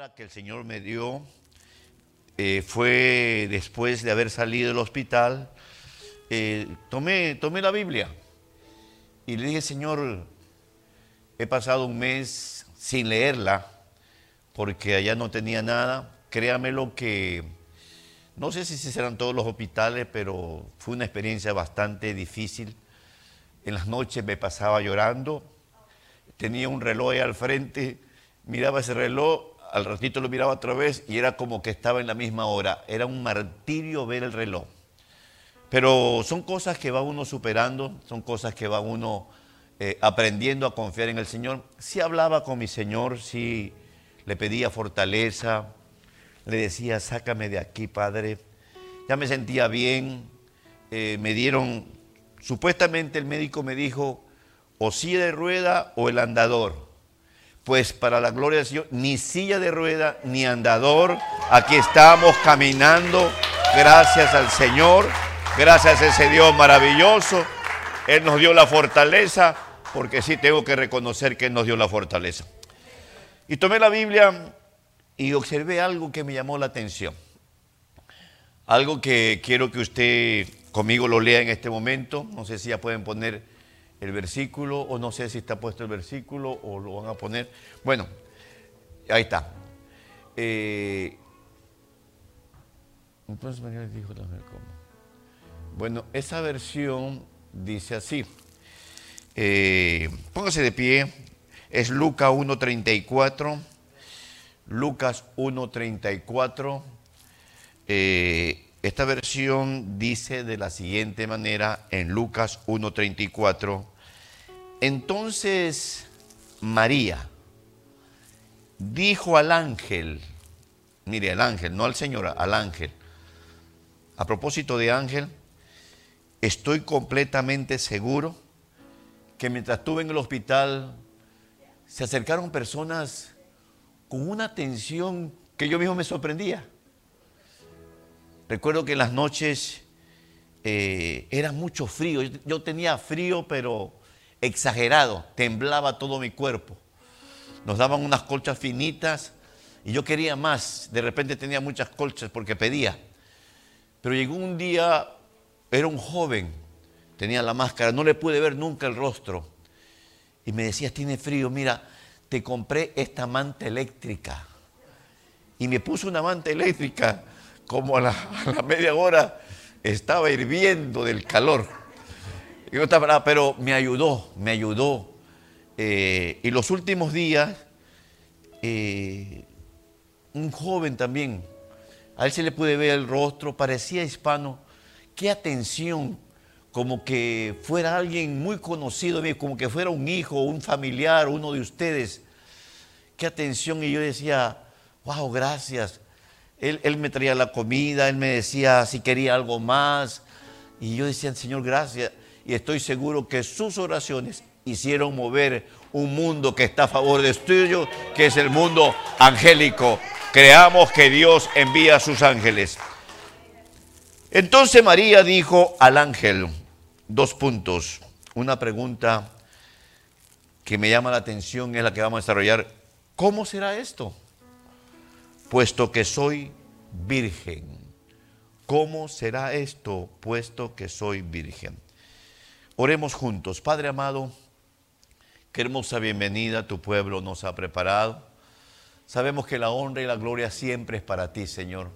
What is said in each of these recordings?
palabra que el Señor me dio eh, fue después de haber salido del hospital. eh, tomé, tomé la Biblia y le dije, Señor, he pasado un mes sin leerla porque allá no tenía nada. Créame lo que, no sé si serán todos los hospitales, pero fue una experiencia bastante difícil. En las noches me pasaba llorando, tenía un reloj ahí al frente, miraba ese reloj, al ratito lo miraba otra vez y era como que estaba en la misma hora. Era un martirio ver el reloj. Pero son cosas que va uno superando, son cosas que va uno eh, aprendiendo a confiar en el Señor. Sí hablaba con mi Señor, sí le pedía fortaleza, le decía, sácame de aquí, Padre. Ya me sentía bien, eh, me dieron, supuestamente el médico me dijo, o silla de rueda o el andador. Pues para la gloria del Señor, ni silla de rueda ni andador, aquí estamos caminando, gracias al Señor, gracias a ese Dios maravilloso. Él nos dio la fortaleza, porque sí tengo que reconocer que Él nos dio la fortaleza. Y tomé la Biblia y observé algo que me llamó la atención. Algo que quiero que usted conmigo lo lea en este momento. No sé si ya pueden poner el versículo o no sé si está puesto el versículo o lo van a poner. Bueno, ahí está. Eh, entonces María mujer, ¿cómo? Bueno, esa versión dice así. Eh, póngase de pie. Es Lucas 1.34. Lucas 1.34. Eh, esta versión dice de la siguiente manera en Lucas 1.34. Entonces María dijo al ángel, mire al ángel, no al Señor, al ángel. A propósito de ángel, estoy completamente seguro que mientras estuve en el hospital se acercaron personas con una atención que yo mismo me sorprendía. Recuerdo que en las noches eh, era mucho frío. Yo, yo tenía frío, pero exagerado. Temblaba todo mi cuerpo. Nos daban unas colchas finitas y yo quería más. De repente tenía muchas colchas porque pedía. Pero llegó un día, era un joven, tenía la máscara, no le pude ver nunca el rostro. Y me decía, tiene frío, mira, te compré esta manta eléctrica. Y me puso una manta eléctrica como a la, a la media hora estaba hirviendo del calor. Y yo estaba bravo, pero me ayudó, me ayudó. Eh, y los últimos días, eh, un joven también, a él se le pude ver el rostro, parecía hispano. Qué atención, como que fuera alguien muy conocido, como que fuera un hijo, un familiar, uno de ustedes. Qué atención. Y yo decía, wow, gracias. Él, él, me traía la comida, él me decía si quería algo más. Y yo decía, Señor, gracias. Y estoy seguro que sus oraciones hicieron mover un mundo que está a favor de estudio, que es el mundo angélico. Creamos que Dios envía a sus ángeles. Entonces María dijo al ángel, dos puntos, una pregunta que me llama la atención es la que vamos a desarrollar. ¿Cómo será esto? puesto que soy virgen. ¿Cómo será esto, puesto que soy virgen? Oremos juntos. Padre amado, qué hermosa bienvenida tu pueblo nos ha preparado. Sabemos que la honra y la gloria siempre es para ti, Señor.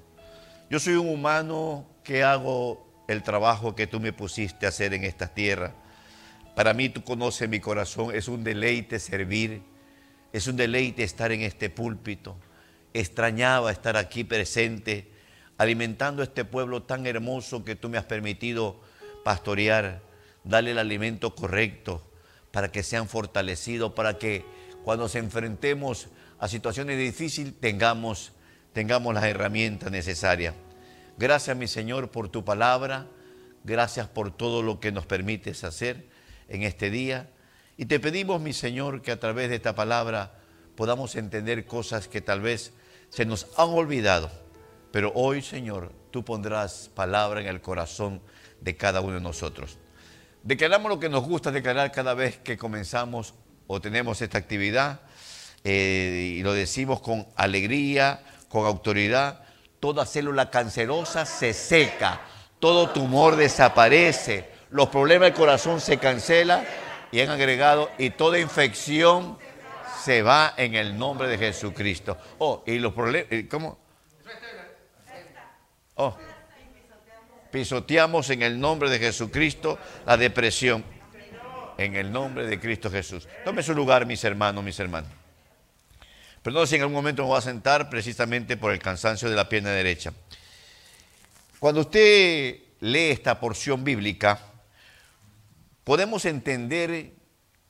Yo soy un humano que hago el trabajo que tú me pusiste a hacer en esta tierra. Para mí tú conoces mi corazón, es un deleite servir, es un deleite estar en este púlpito extrañaba estar aquí presente, alimentando este pueblo tan hermoso que tú me has permitido pastorear, darle el alimento correcto para que sean fortalecidos, para que cuando se enfrentemos a situaciones difíciles tengamos, tengamos las herramientas necesarias. Gracias mi Señor por tu palabra, gracias por todo lo que nos permites hacer en este día. Y te pedimos mi Señor que a través de esta palabra podamos entender cosas que tal vez se nos han olvidado. Pero hoy, Señor, tú pondrás palabra en el corazón de cada uno de nosotros. Declaramos lo que nos gusta declarar cada vez que comenzamos o tenemos esta actividad. eh, y lo decimos con alegría, con autoridad, toda célula cancerosa se seca, todo tumor desaparece, los problemas del corazón se cancelan y han agregado, y toda infección se va en el nombre de Jesucristo. Oh, y los problemas, ¿cómo? Oh, pisoteamos en el nombre de Jesucristo la depresión. En el nombre de Cristo Jesús. Tome su lugar, mis hermanos, mis hermanos. Perdón si en algún momento me voy a sentar precisamente por el cansancio de la pierna derecha. Cuando usted lee esta porción bíblica, podemos entender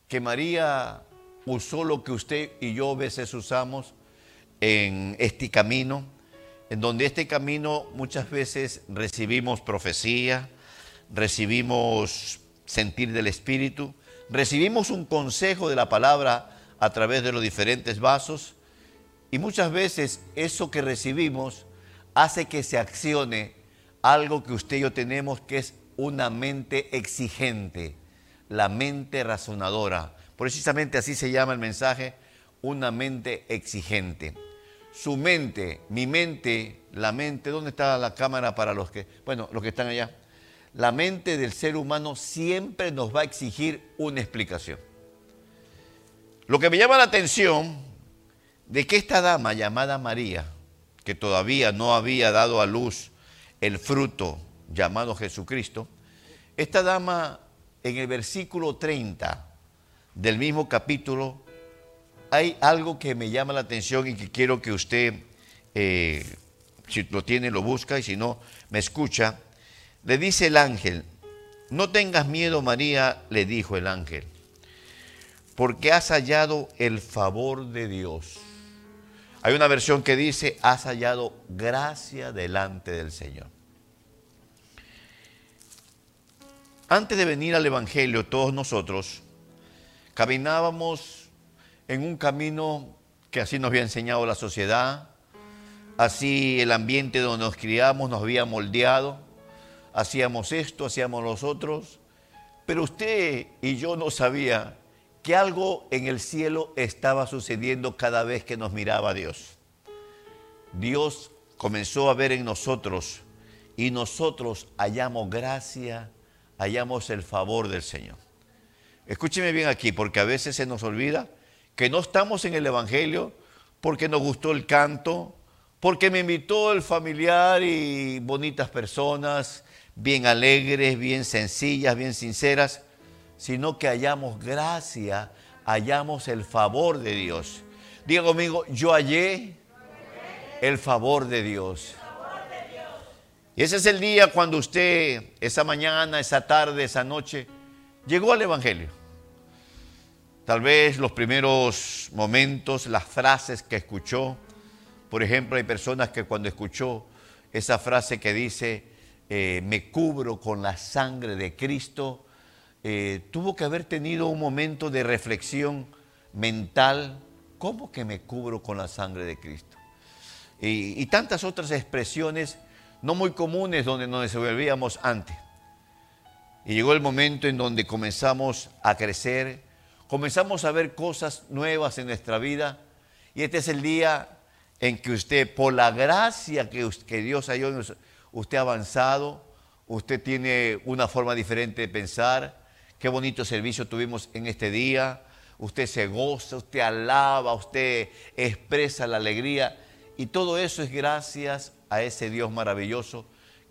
que María usó lo que usted y yo a veces usamos en este camino, en donde este camino muchas veces recibimos profecía, recibimos sentir del Espíritu, recibimos un consejo de la palabra a través de los diferentes vasos, y muchas veces eso que recibimos hace que se accione algo que usted y yo tenemos que es una mente exigente, la mente razonadora. Precisamente así se llama el mensaje, una mente exigente. Su mente, mi mente, la mente, ¿dónde está la cámara para los que, bueno, los que están allá? La mente del ser humano siempre nos va a exigir una explicación. Lo que me llama la atención de que esta dama llamada María, que todavía no había dado a luz el fruto llamado Jesucristo, esta dama en el versículo 30 del mismo capítulo, hay algo que me llama la atención y que quiero que usted, eh, si lo tiene, lo busca y si no, me escucha. Le dice el ángel, no tengas miedo María, le dijo el ángel, porque has hallado el favor de Dios. Hay una versión que dice, has hallado gracia delante del Señor. Antes de venir al Evangelio, todos nosotros caminábamos en un camino que así nos había enseñado la sociedad, así el ambiente donde nos criamos nos había moldeado, hacíamos esto, hacíamos los otros, pero usted y yo no sabía que algo en el cielo estaba sucediendo cada vez que nos miraba Dios. Dios comenzó a ver en nosotros y nosotros hallamos gracia, hallamos el favor del Señor. Escúcheme bien aquí, porque a veces se nos olvida que no estamos en el Evangelio porque nos gustó el canto, porque me invitó el familiar y bonitas personas, bien alegres, bien sencillas, bien sinceras sino que hallamos gracia, hallamos el favor de Dios. Diga conmigo, yo hallé el favor de Dios. Y ese es el día cuando usted, esa mañana, esa tarde, esa noche, llegó al Evangelio. Tal vez los primeros momentos, las frases que escuchó. Por ejemplo, hay personas que cuando escuchó esa frase que dice, eh, me cubro con la sangre de Cristo, eh, tuvo que haber tenido un momento de reflexión mental, ¿cómo que me cubro con la sangre de Cristo? Y, tantas otras expresiones no muy comunes donde nos desenvolvíamos antes. Y llegó el momento en donde comenzamos a crecer, comenzamos a ver cosas nuevas en nuestra vida. Y este es el día en que usted, por la gracia que, Dios ha usted ha avanzado, usted tiene una forma diferente de pensar, Qué bonito servicio tuvimos en este día. Usted se goza, usted alaba, usted expresa la alegría. Y todo eso es gracias a ese Dios maravilloso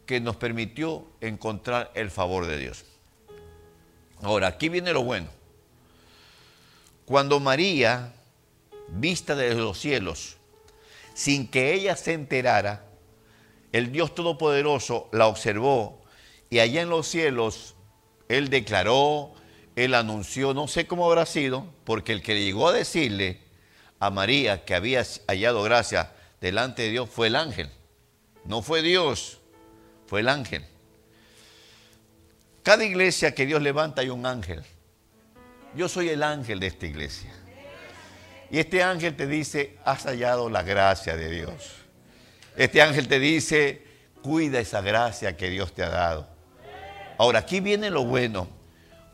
que nos permitió encontrar el favor de Dios. Ahora, aquí viene lo bueno. Cuando María, vista desde los cielos, sin que ella se enterara, el Dios Todopoderoso la observó y allá en los cielos él declaró, él anunció, no sé cómo habrá sido, porque el que llegó a decirle a María que había hallado gracia delante de Dios fue el ángel. No fue Dios, fue el ángel. Cada iglesia que Dios levanta hay un ángel. Yo soy el ángel de esta iglesia. Y este ángel te dice, has hallado la gracia de Dios. Este ángel te dice, cuida esa gracia que Dios te ha dado. Ahora, aquí viene lo bueno.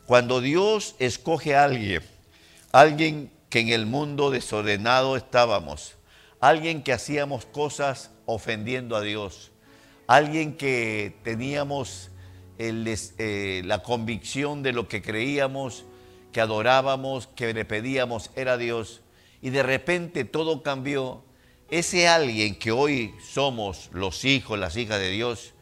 Cuando Dios escoge a alguien, alguien que en el mundo desordenado estábamos, alguien que hacíamos cosas ofendiendo a Dios, alguien que teníamos eh, la convicción de lo que creíamos, que adorábamos, que le pedíamos era Dios, y de repente todo cambió. Ese alguien que hoy somos los hijos, las hijas de Dios,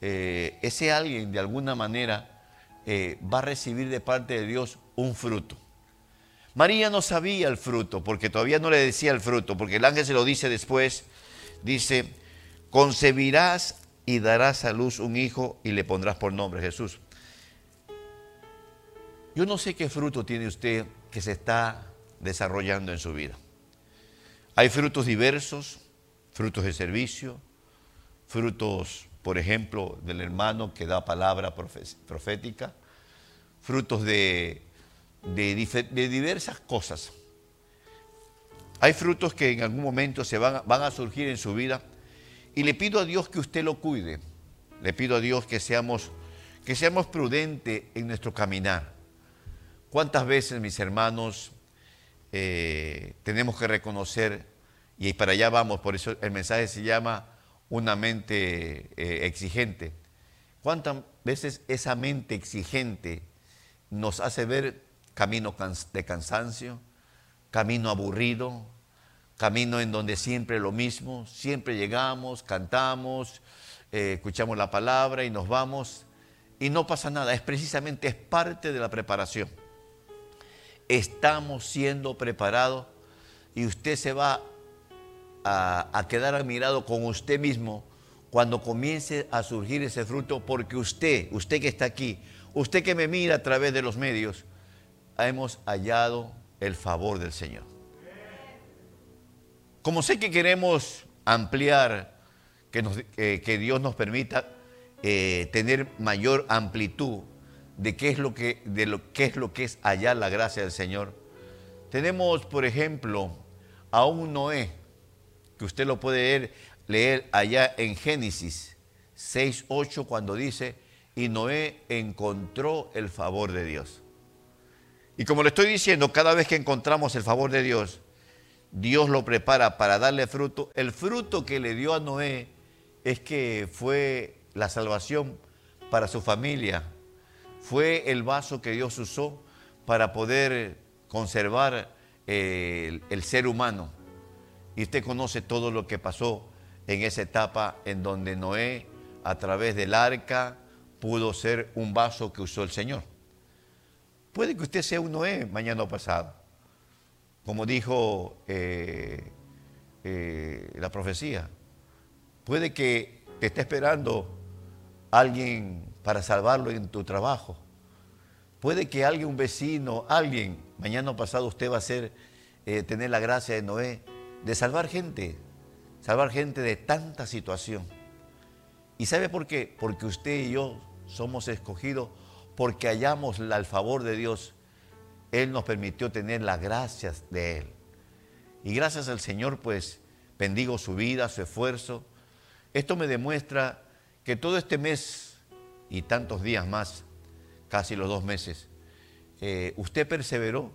eh, ese alguien de alguna manera eh, va a recibir de parte de Dios un fruto. María no sabía el fruto, porque todavía no le decía el fruto, porque el ángel se lo dice después, dice, concebirás y darás a luz un hijo y le pondrás por nombre Jesús. Yo no sé qué fruto tiene usted que se está desarrollando en su vida. Hay frutos diversos, frutos de servicio, frutos, por ejemplo, del hermano que da palabra profética, frutos de, diversas cosas. Hay frutos que en algún momento se van, van a surgir en su vida y le pido a Dios que usted lo cuide. Le pido a Dios que seamos, que seamos prudentes en nuestro caminar. ¿Cuántas veces, mis hermanos, eh, tenemos que reconocer, y para allá vamos, por eso el mensaje se llama una mente eh, exigente. ¿Cuántas veces esa mente exigente nos hace ver camino de cansancio, camino aburrido, camino en donde siempre lo mismo, siempre llegamos, cantamos, eh, escuchamos la palabra y nos vamos y no pasa nada, es precisamente, es parte de la preparación. Estamos siendo preparados y usted se va a, quedar admirado con usted mismo cuando comience a surgir ese fruto, porque usted, usted que está aquí, usted que me mira a través de los medios, hemos hallado el favor del Señor. Como sé que queremos ampliar, que, Dios nos permita eh, tener mayor amplitud de qué es lo que, de lo, qué es lo que es hallar la gracia del Señor. Tenemos, por ejemplo, a un Noé, que usted lo puede leer, leer allá en Génesis 6, 8, cuando dice, y Noé encontró el favor de Dios. Y como le estoy diciendo, cada vez que encontramos el favor de Dios, Dios lo prepara para darle fruto. El fruto que le dio a Noé es que fue la salvación para su familia. Fue el vaso que Dios usó para poder conservar eh, el, ser humano. Y usted conoce todo lo que pasó en esa etapa en donde Noé, a través del arca, pudo ser un vaso que usó el Señor. Puede que usted sea un Noé mañana o pasado, como dijo eh, eh, la profecía. Puede que te esté esperando alguien para salvarlo en tu trabajo. Puede que alguien, un vecino, alguien, mañana o pasado usted va a ser, eh, tener la gracia de Noé, de salvar gente, salvar gente de tanta situación. ¿Y sabe por qué? Porque usted y yo somos escogidos porque hallamos el favor de Dios, Él nos permitió tener las gracias de Él. Y gracias al Señor, pues, bendigo su vida, su esfuerzo. Esto me demuestra que todo este mes y tantos días más, casi los dos meses, eh, usted perseveró.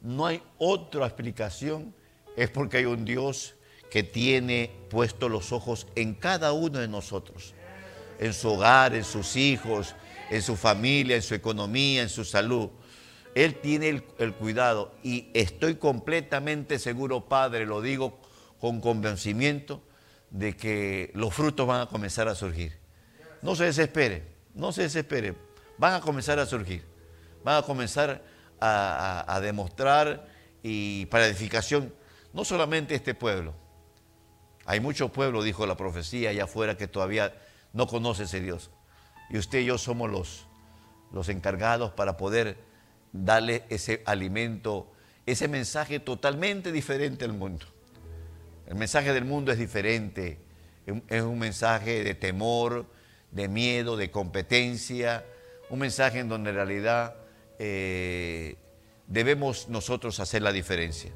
No hay otra explicación, es porque hay un Dios que tiene puesto los ojos en cada uno de nosotros, en su hogar, en sus hijos, en su familia, en su economía, en su salud. Él tiene el, cuidado y estoy completamente seguro, Padre, lo digo con convencimiento, de que los frutos van a comenzar a surgir. No se desespere, no se desespere, van a comenzar a surgir, van a comenzar a, demostrar y para edificación, no solamente este pueblo, hay muchos pueblos, dijo la profecía allá afuera, que todavía no conoce ese Dios. Y usted y yo somos los, los encargados para poder darle ese alimento, ese mensaje totalmente diferente al mundo. El mensaje del mundo es diferente, es un mensaje de temor, de miedo, de competencia, un mensaje en donde en realidad eh, debemos nosotros hacer la diferencia.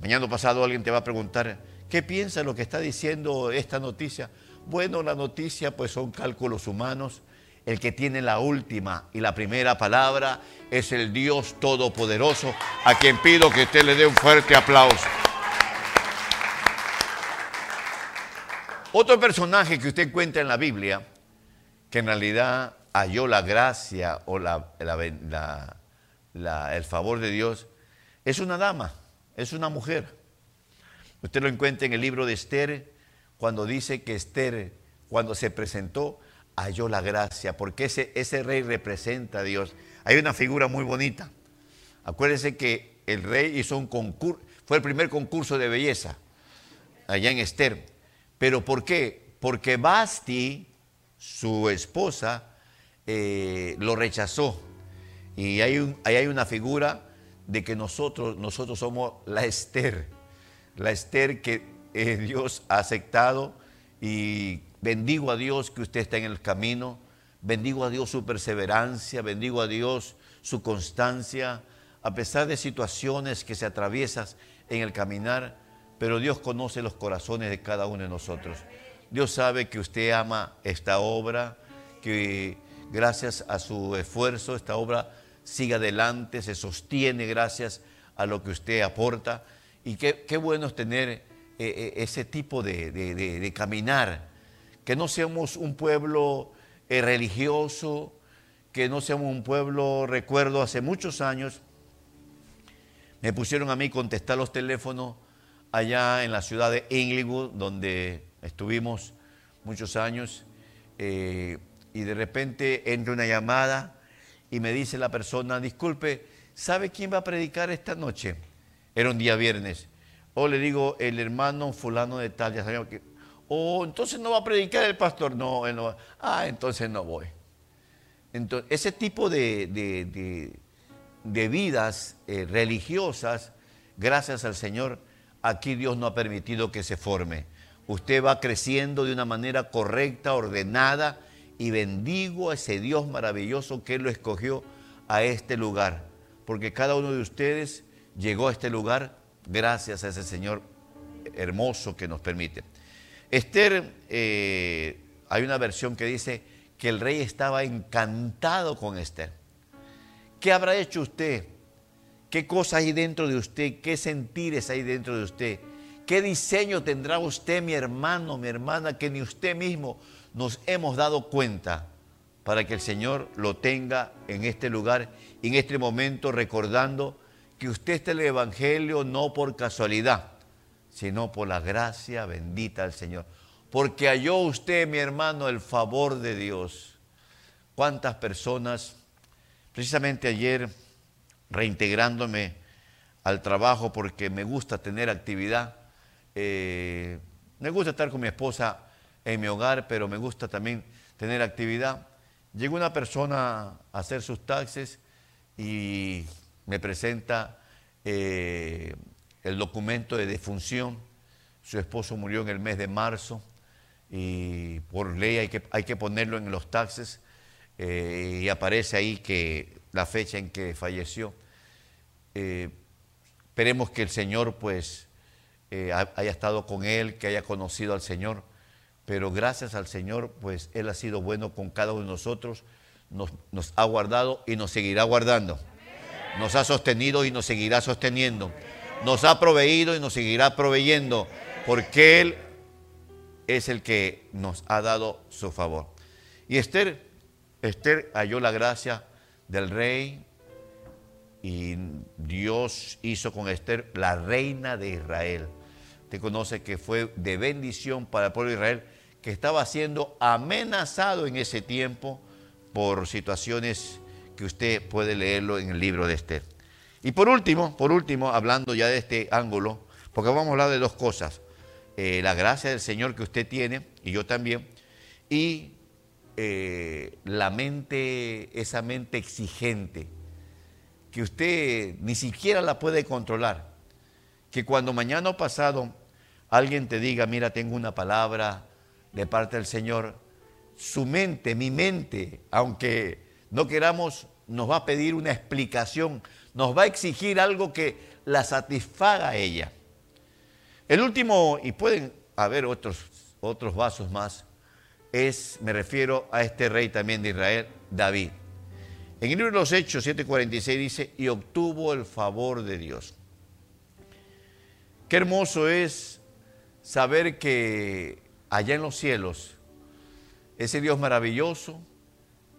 Mañana pasado alguien te va a preguntar, ¿qué piensa lo que está diciendo esta noticia? Bueno, la noticia pues son cálculos humanos el que tiene la última y la primera palabra es el Dios Todopoderoso, a quien pido que usted le dé un fuerte aplauso. Otro personaje que usted encuentra en la Biblia, que en realidad halló la gracia o el favor de Dios, es una dama, es una mujer. Usted lo encuentra en el libro de Esther, cuando dice que Esther, cuando se presentó, halló la gracia, porque ese, ese rey representa a Dios. Hay una figura muy bonita. Acuérdense que el rey hizo un concurso, fue el primer concurso de belleza allá en Esther. ¿Pero por qué? Porque Basti, su esposa, eh, lo rechazó. Y hay, ahí hay una figura de que nosotros, nosotros somos la Esther, la Esther que eh, Dios ha aceptado y bendigo a Dios que usted está en el camino, bendigo a Dios su perseverancia, bendigo a Dios su constancia, a pesar de situaciones que se atraviesan en el caminar, pero Dios conoce los corazones de cada uno de nosotros. Dios sabe que usted ama esta obra, que gracias a su esfuerzo esta obra sigue adelante, se sostiene gracias a lo que usted aporta. Y qué, bueno es tener eh, eh, ese tipo de, caminar, que no seamos un pueblo eh, religioso, que no seamos un pueblo, recuerdo hace muchos años, me pusieron a mí contestar los teléfonos allá en la ciudad de Inglewood, donde estuvimos muchos años, eh, y de repente entra una llamada y me dice la persona, disculpe, ¿sabe quién va a predicar esta noche? Era un día viernes. O le digo, el hermano fulano de tal, ya sabemos que... O entonces no va a predicar el pastor. No, él no va. Ah, entonces no voy. Entonces, ese tipo de, de, vidas eh, religiosas, gracias al Señor, aquí Dios no ha permitido que se forme. Usted va creciendo de una manera correcta, ordenada, y bendigo a ese Dios maravilloso que lo escogió a este lugar. Porque cada uno de ustedes llegó a este lugar gracias a ese Señor hermoso que nos permite. Esther, eh, hay una versión que dice que el rey estaba encantado con Esther. ¿Qué habrá hecho usted ¿Qué cosas hay dentro de usted? ¿Qué sentires hay dentro de usted? ¿Qué diseño tendrá usted, mi hermano, mi hermana, que ni usted mismo nos hemos dado cuenta para que el Señor lo tenga en este lugar, en este momento, recordando que usted está en el Evangelio no por casualidad, sino por la gracia bendita del Señor. Porque halló usted, mi hermano, el favor de Dios. ¿Cuántas personas, precisamente ayer, reintegrándome al trabajo porque me gusta tener actividad. Eh, me gusta estar con mi esposa en mi hogar, pero me gusta también tener actividad. Llegó una persona a hacer sus taxes y me presenta eh, el documento de defunción. Su esposo murió en el mes de marzo y por ley hay que, hay que ponerlo en los taxes eh, y aparece ahí que la fecha en que falleció. Eh, esperemos que el Señor pues eh, haya estado con él, que haya conocido al Señor, pero gracias al Señor pues Él ha sido bueno con cada uno de nosotros, nos, nos ha guardado y nos seguirá guardando, nos ha sostenido y nos seguirá sosteniendo, nos ha proveído y nos seguirá proveyendo, porque Él es el que nos ha dado su favor. Y Esther, Esther halló la gracia del rey, y Dios hizo con Esther la reina de Israel. Usted conoce que fue de bendición para el pueblo de Israel, que estaba siendo amenazado en ese tiempo por situaciones que usted puede leerlo en el libro de Esther. Y por último, por último, hablando ya de este ángulo, porque vamos a hablar de dos cosas. Eh, la gracia del Señor que usted tiene, y yo también, y eh, la mente, esa mente exigente que usted ni siquiera la puede controlar. Que cuando mañana o pasado alguien te diga, mira, tengo una palabra de parte del Señor, su mente, mi mente, aunque no queramos, nos va a pedir una explicación, nos va a exigir algo que la satisfaga a ella. El último, y pueden haber otros, otros vasos más, es, me refiero a este rey también de Israel, David. En el libro de los Hechos 7:46 dice, y obtuvo el favor de Dios. Qué hermoso es saber que allá en los cielos, ese Dios maravilloso,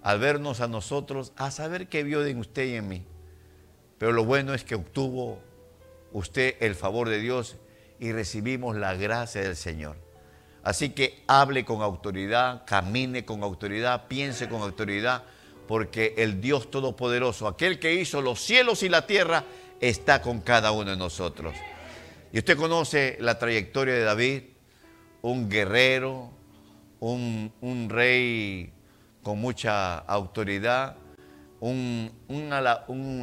al vernos a nosotros, a saber que vio en usted y en mí. Pero lo bueno es que obtuvo usted el favor de Dios y recibimos la gracia del Señor. Así que hable con autoridad, camine con autoridad, piense con autoridad, porque el Dios Todopoderoso, aquel que hizo los cielos y la tierra, está con cada uno de nosotros. Y usted conoce la trayectoria de David, un guerrero, un, rey con mucha autoridad, un,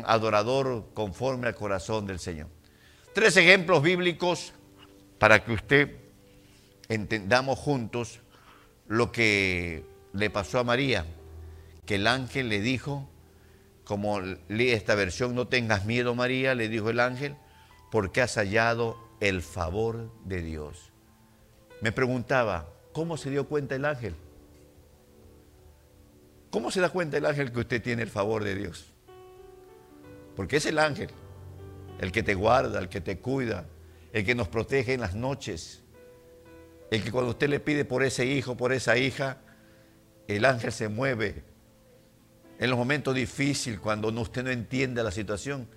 adorador conforme al corazón del Señor. Tres ejemplos bíblicos para que usted entendamos juntos lo que le pasó a María, que el ángel le dijo, como lee esta versión, no tengas miedo María, le dijo el ángel, porque has hallado el favor de Dios. Me preguntaba, ¿cómo se dio cuenta el ángel? ¿Cómo se da cuenta el ángel que usted tiene el favor de Dios? Porque es el ángel, el que te guarda, el que te cuida, el que nos protege en las noches, el que cuando usted le pide por ese hijo, por esa hija, el ángel se mueve. En los momentos difíciles, cuando usted no entiende la situación,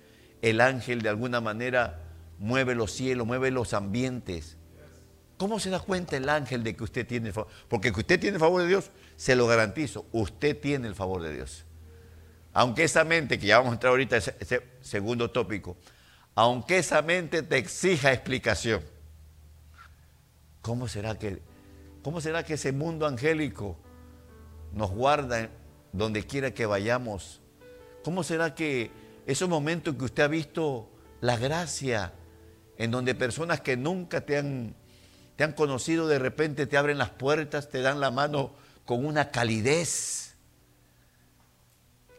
el ángel de alguna manera mueve los cielos, mueve los ambientes. ¿Cómo se da cuenta el ángel de que usted tiene el favor? Porque que usted tiene el favor de Dios, se lo garantizo, usted tiene el favor de Dios. Aunque esa mente, que ya vamos a entrar ahorita ese segundo tópico, aunque esa mente te exija explicación, ¿cómo será que, cómo será que ese mundo angélico nos guarda donde quiera que vayamos? ¿Cómo será que esos momentos que usted ha visto la gracia, en donde personas que nunca te han, te han conocido de repente te abren las puertas, te dan la mano con una calidez?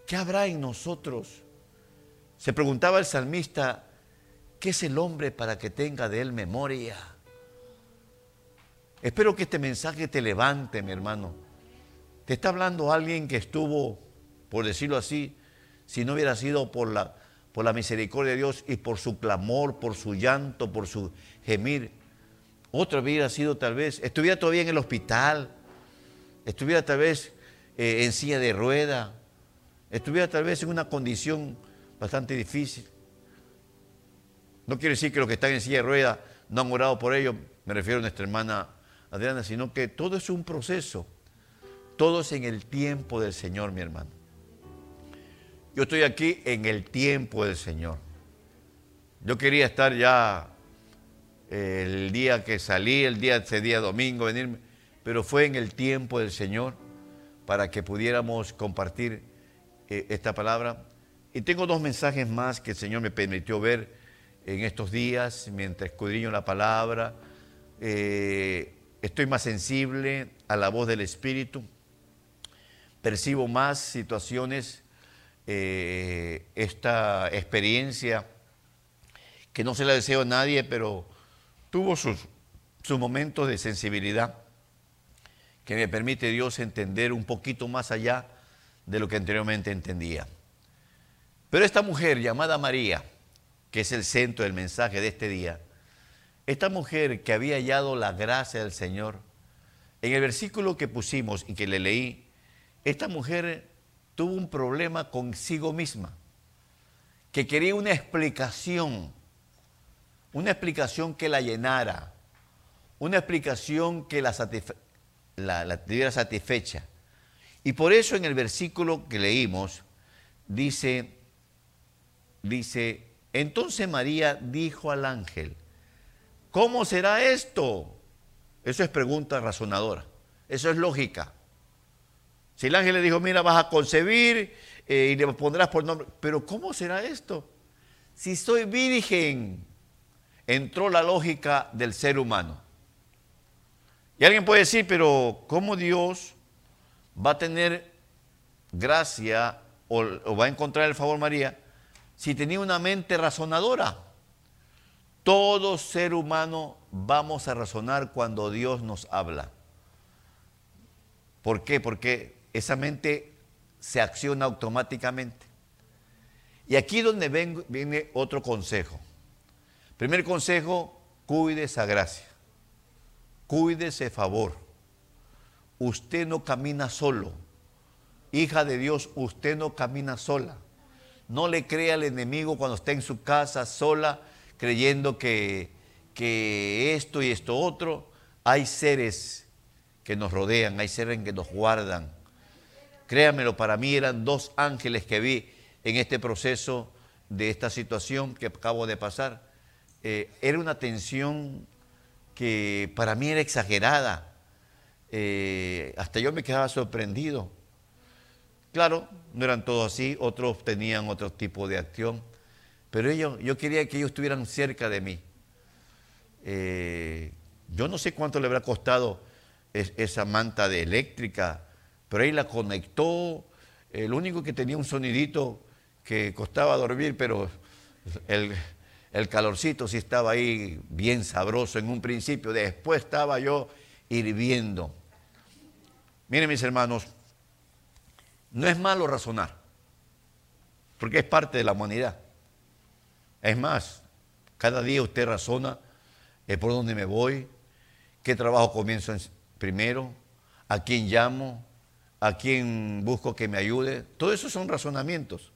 ¿Qué habrá en nosotros? Se preguntaba el salmista, ¿qué es el hombre para que tenga de él memoria? Espero que este mensaje te levante, mi hermano. Te está hablando alguien que estuvo, por decirlo así, si no hubiera sido por la, por la misericordia de Dios y por su clamor, por su llanto, por su gemir. Otro hubiera sido tal vez, estuviera todavía en el hospital, estuviera tal vez eh, en silla de rueda, estuviera tal vez en una condición bastante difícil. No quiere decir que los que están en silla de rueda no han orado por ello, me refiero a nuestra hermana Adriana, sino que todo es un proceso. Todo es en el tiempo del Señor, mi hermano. Yo estoy aquí en el tiempo del Señor. Yo quería estar ya eh, el día que salí, el día ese día domingo, venirme, pero fue en el tiempo del Señor para que pudiéramos compartir eh, esta palabra. Y tengo dos mensajes más que el Señor me permitió ver en estos días mientras escudriño la palabra. Eh, estoy más sensible a la voz del Espíritu, percibo más situaciones, eh, esta experiencia que no se la deseo a nadie, pero tuvo sus, sus momentos de sensibilidad que me permite Dios entender un poquito más allá de lo que anteriormente entendía. Pero esta mujer llamada María, que es el centro del mensaje de este día, esta mujer que había hallado la gracia del Señor, en el versículo que pusimos y que le leí, esta mujer tuvo un problema consigo misma, que quería una explicación, una explicación que la llenara, una explicación que la, la, la tuviera satisfecha. Y por eso en el versículo que leímos dice, dice, entonces María dijo al ángel, ¿Cómo será esto? Eso es pregunta razonadora. Eso es lógica. Si el ángel le dijo, mira, vas a concebir eh, y le pondrás por nombre, pero ¿cómo será esto? Si soy virgen, entró la lógica del ser humano. Y alguien puede decir, pero ¿cómo Dios va a tener gracia o, o va a encontrar el favor María si tenía una mente razonadora? Todo ser humano vamos a razonar cuando Dios nos habla. ¿Por qué? Porque esa mente se acciona automáticamente. Y aquí donde viene otro consejo. Primer consejo, cuide esa gracia. Cuide ese favor. Usted no camina solo. Hija de Dios, usted no camina sola. No le crea al enemigo cuando está en su casa sola, creyendo que, que esto y esto otro. Hay seres que nos rodean, hay seres que nos guardan. Créamelo, para mí eran dos ángeles que vi en este proceso de esta situación que acabo de pasar. Eh, era una tensión que para mí era exagerada. Eh, hasta yo me quedaba sorprendido. Claro, no eran todos así, otros tenían otro tipo de acción, pero ellos, yo quería que ellos estuvieran cerca de mí. Eh, yo no sé cuánto le habrá costado esa manta de eléctrica, pero ahí la conectó. El único que tenía un sonidito que costaba dormir, pero el, el calorcito sí estaba ahí bien sabroso en un principio. Después estaba yo hirviendo. Miren mis hermanos, no es malo razonar, porque es parte de la humanidad. Es más, cada día usted razona eh, por dónde me voy, qué trabajo comienzo primero, a quién llamo, a quién busco que me ayude. Todo eso son razonamientos.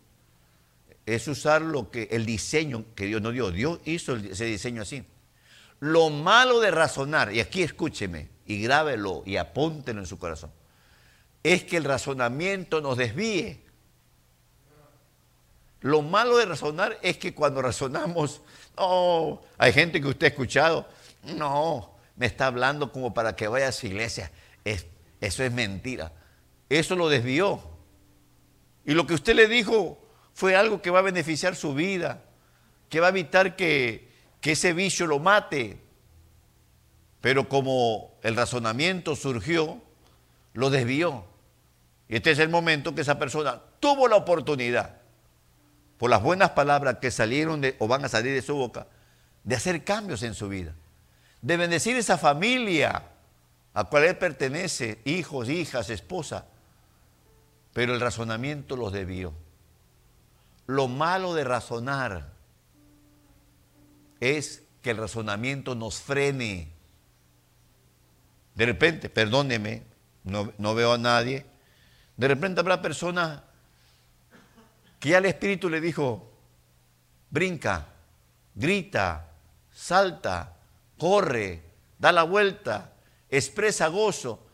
Es usar lo que el diseño que Dios no dio. Dios hizo ese diseño así. Lo malo de razonar, y aquí escúcheme y grábelo y apóntelo en su corazón es que el razonamiento nos desvíe. Lo malo de razonar es que cuando razonamos, no, hay gente que usted ha escuchado, no, me está hablando como para que vaya a su iglesia. eso es mentira. Eso lo desvió. Y lo que usted le dijo fue algo que va a beneficiar su vida, que va a evitar que, que ese vicio lo mate. Pero como el razonamiento surgió, lo desvió. Y este es el momento que esa persona tuvo la oportunidad, por las buenas palabras que salieron o van a salir de su boca, de hacer cambios en su vida, de bendecir esa familia a cual él pertenece, hijos, hijas, esposa. Pero el razonamiento los debió. Lo malo de razonar es que el razonamiento nos frene. De repente, perdóneme, no, no veo a nadie, de repente habrá personas que ya el Espíritu le dijo, brinca, grita, salta, corre, da la vuelta, expresa gozo,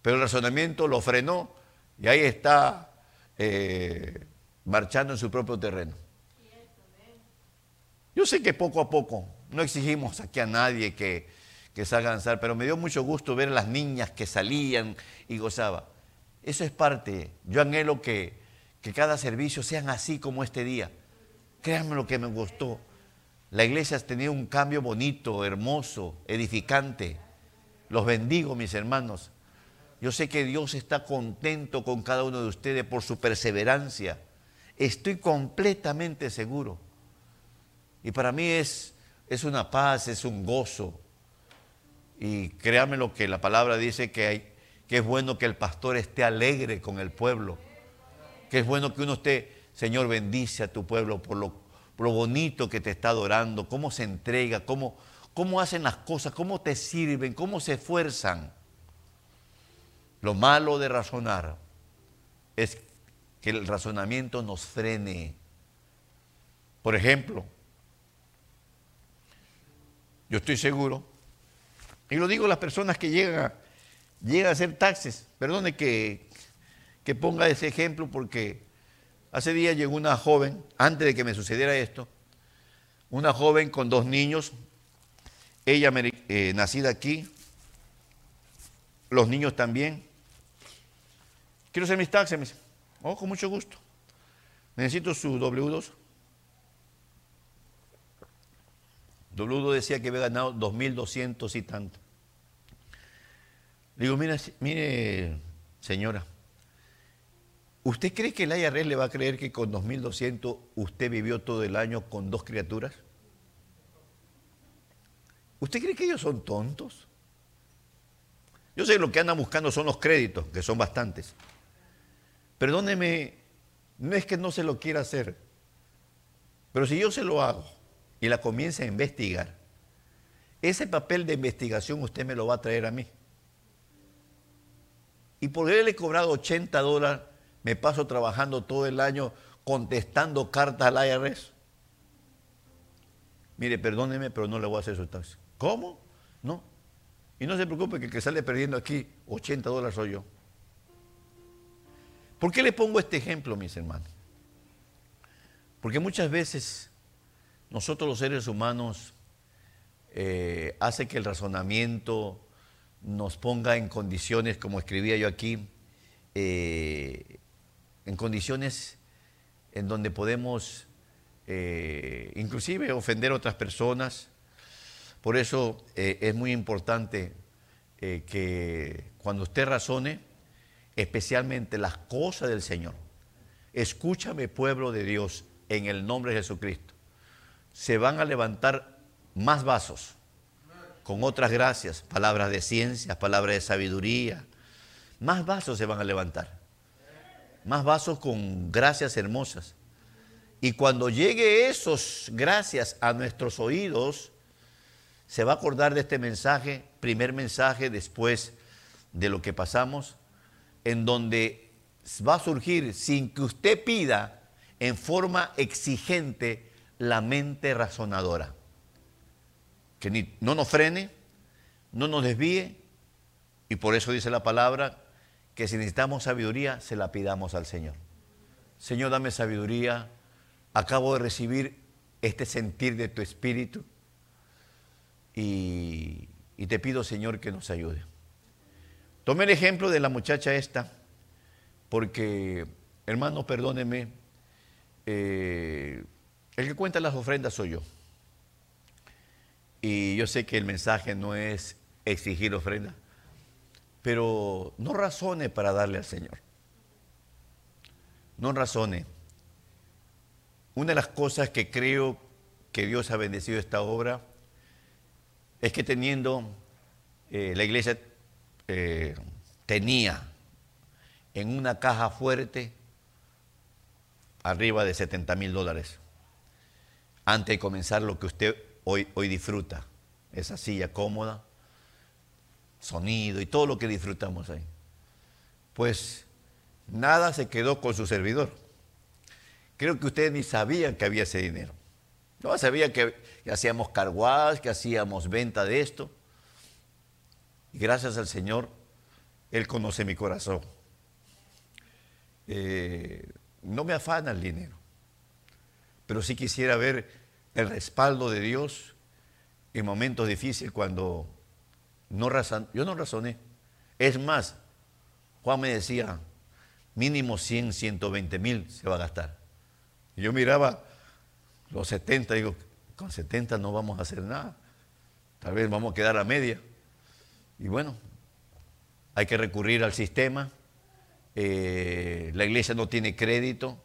pero el razonamiento lo frenó y ahí está eh, marchando en su propio terreno. Yo sé que poco a poco, no exigimos aquí a nadie que, que salga a pero me dio mucho gusto ver a las niñas que salían y gozaban. Eso es parte. Yo anhelo que, que cada servicio sean así como este día. Créanme lo que me gustó. La iglesia ha tenido un cambio bonito, hermoso, edificante. Los bendigo, mis hermanos. Yo sé que Dios está contento con cada uno de ustedes por su perseverancia. Estoy completamente seguro. Y para mí es, es una paz, es un gozo. Y créanme lo que la palabra dice que hay, que es bueno que el pastor esté alegre con el pueblo, que es bueno que uno esté, Señor, bendice a tu pueblo por lo, bonito que te está adorando, cómo se entrega, cómo, cómo hacen las cosas, cómo te sirven, cómo se esfuerzan. Lo malo de razonar es que el razonamiento nos frene. Por ejemplo, yo estoy seguro, y lo digo a las personas que llegan a, llega a hacer taxes. Perdone que, que ponga ese ejemplo porque hace días llegó una joven, antes de que me sucediera esto, una joven con dos niños, ella eh, nacida aquí, los niños también. Quiero hacer mis taxes, me dice, oh, con mucho gusto. Necesito su W2. W2 decía que había ganado 2.200 y tanto. Le digo, mire, señora, ¿usted cree que el IRS le va a creer que con 2.200 usted vivió todo el año con dos criaturas? ¿Usted cree que ellos son tontos? Yo sé que lo que andan buscando son los créditos, que son bastantes. Perdóneme, no es que no se lo quiera hacer, pero si yo se lo hago y la comienza a investigar, ese papel de investigación usted me lo va a traer a mí. Y por haberle cobrado 80 dólares, me paso trabajando todo el año contestando cartas al IRS. Mire, perdóneme, pero no le voy a hacer su taxi. ¿Cómo? No. Y no se preocupe que el que sale perdiendo aquí 80 dólares soy yo. ¿Por qué le pongo este ejemplo, mis hermanos? Porque muchas veces nosotros los seres humanos eh, hace que el razonamiento nos ponga en condiciones, como escribía yo aquí, eh, en condiciones en donde podemos eh, inclusive ofender a otras personas. Por eso eh, es muy importante eh, que cuando usted razone, especialmente las cosas del Señor, escúchame pueblo de Dios en el nombre de Jesucristo, se van a levantar más vasos con otras gracias, palabras de ciencia, palabras de sabiduría, más vasos se van a levantar, más vasos con gracias hermosas. Y cuando llegue esos gracias a nuestros oídos, se va a acordar de este mensaje, primer mensaje después de lo que pasamos, en donde va a surgir sin que usted pida en forma exigente la mente razonadora. Que no nos frene, no nos desvíe, y por eso dice la palabra que si necesitamos sabiduría, se la pidamos al Señor. Señor, dame sabiduría acabo de recibir este sentir de tu espíritu y, te pido, Señor, que nos ayude. Tomé el ejemplo de la muchacha esta, porque, hermano, perdóneme, eh, el que cuenta las ofrendas soy yo. Y yo sé que el mensaje no es exigir ofrenda, pero no razone para darle al Señor. No razone. Una de las cosas que creo que Dios ha bendecido esta obra es que teniendo, eh, la iglesia eh, tenía en una caja fuerte arriba de 70 mil dólares antes de comenzar lo que usted hoy, hoy disfruta, esa silla cómoda, sonido y todo lo que disfrutamos ahí. Pues nada se quedó con su servidor creo que ustedes ni sabían que había ese dinero. No sabían que, hacíamos carguadas, que hacíamos venta de esto. Y gracias al Señor, Él conoce mi corazón. Eh, no me afana el dinero, pero sí quisiera ver el respaldo de Dios en momentos difíciles cuando no yo no razoné. Es más, Juan me decía, mínimo 100, 120 mil se va a gastar. Y yo miraba los 70, digo, con 70 no vamos a hacer nada. Tal vez vamos a quedar a media. Y bueno, hay que recurrir al sistema. Eh, la iglesia no tiene crédito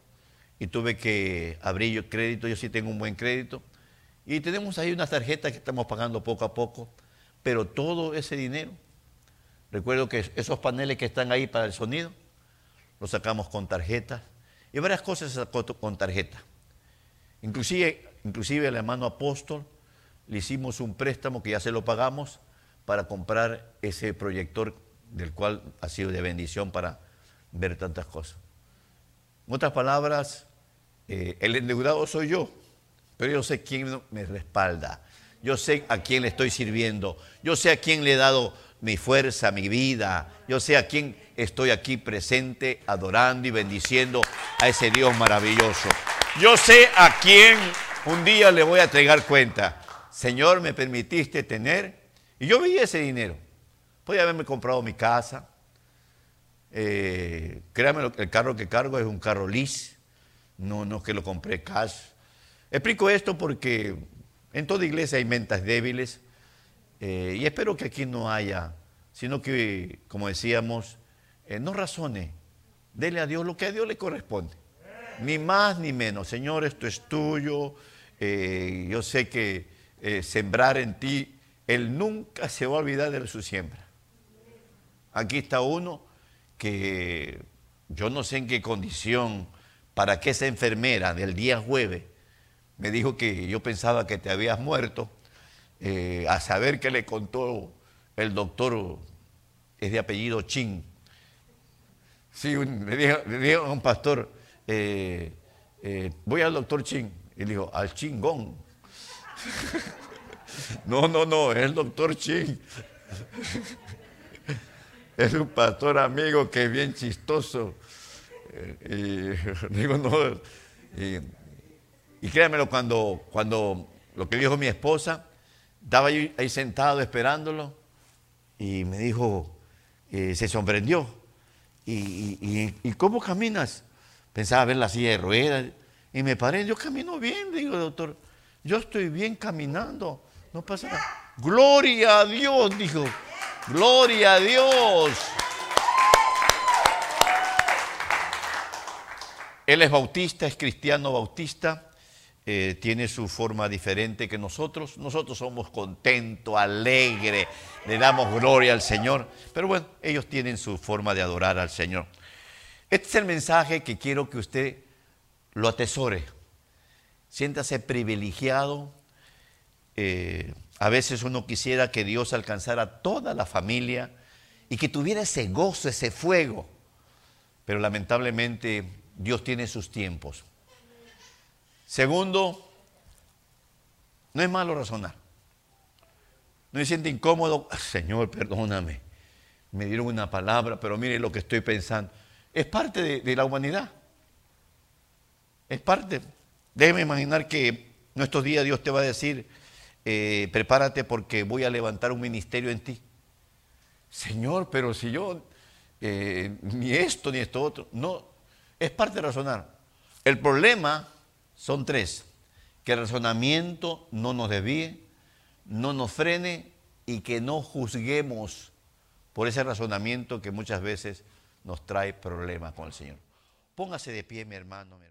y tuve que abrir yo crédito. Yo sí tengo un buen crédito. Y tenemos ahí unas tarjetas que estamos pagando poco a poco. Pero todo ese dinero, recuerdo que esos paneles que están ahí para el sonido, los sacamos con tarjetas y varias cosas con tarjeta. Inclusive, inclusive el hermano apóstol le hicimos un préstamo que ya se lo pagamos para comprar ese proyector del cual ha sido de bendición para ver tantas cosas. En otras palabras, eh, el endeudado soy yo, pero yo sé quién me respalda, yo sé a quién le estoy sirviendo, yo sé a quién le he dado mi fuerza, mi vida, yo sé a quién estoy aquí presente adorando y bendiciendo a ese Dios maravilloso. Yo sé a quién un día le voy a entregar cuenta. Señor, me permitiste tener, y yo veía ese dinero. Podía haberme comprado mi casa. Eh, créame, el carro que cargo es un carro lease, no, no que lo compré cash. Explico esto porque en toda iglesia hay mentas débiles eh, y espero que aquí no haya, sino que, como decíamos, eh, no razone, dele a Dios lo que a Dios le corresponde. Ni más ni menos. Señor, esto es tuyo. Eh, yo sé que sembrar en ti, Él nunca se va a olvidar de su siembra. Aquí está uno que yo no sé en qué condición, para que esa enfermera del día jueves me dijo que yo pensaba que te habías muerto, eh, a saber que le contó el doctor, es de apellido Chin. Sí, le, dijo, a un pastor, eh, eh, voy al doctor Chin. Y le dijo, al chingón. no, no, no, es el doctor Chin. es un pastor amigo que es bien chistoso. Y digo, no. Y créanmelo, cuando, cuando lo que dijo mi esposa, estaba ahí, sentado esperándolo y me dijo, eh, se sorprendió. ¿Y, y, cómo caminas? Pensaba ver la silla de ruedas. Y me paré, yo camino bien, digo, doctor. Yo estoy bien caminando, no pasa nada. Gloria a Dios, dijo. Gloria a Dios. Él es bautista, es cristiano bautista, eh, tiene su forma diferente que nosotros. Nosotros somos contentos, alegres, le damos gloria al Señor. Pero bueno, ellos tienen su forma de adorar al Señor. Este es el mensaje que quiero que usted lo atesore. Siéntase privilegiado. Eh, a veces uno quisiera que Dios alcanzara a toda la familia y que tuviera ese gozo, ese fuego. Pero lamentablemente Dios tiene sus tiempos. Segundo, no es malo razonar. No se siente incómodo, Señor, perdóname. Me dieron una palabra, pero mire lo que estoy pensando. Es parte de, la humanidad. Es parte. Déjeme imaginar que nuestros días Dios te va a decir, eh, prepárate porque voy a levantar un ministerio en ti. Señor, pero si yo eh, ni esto ni esto otro. No, es parte de razonar. El problema son tres. Que el razonamiento no nos desvíe, no nos frene y que no juzguemos por ese razonamiento que muchas veces nos trae problemas con el Señor. Póngase de pie, mi hermano, mi hermano.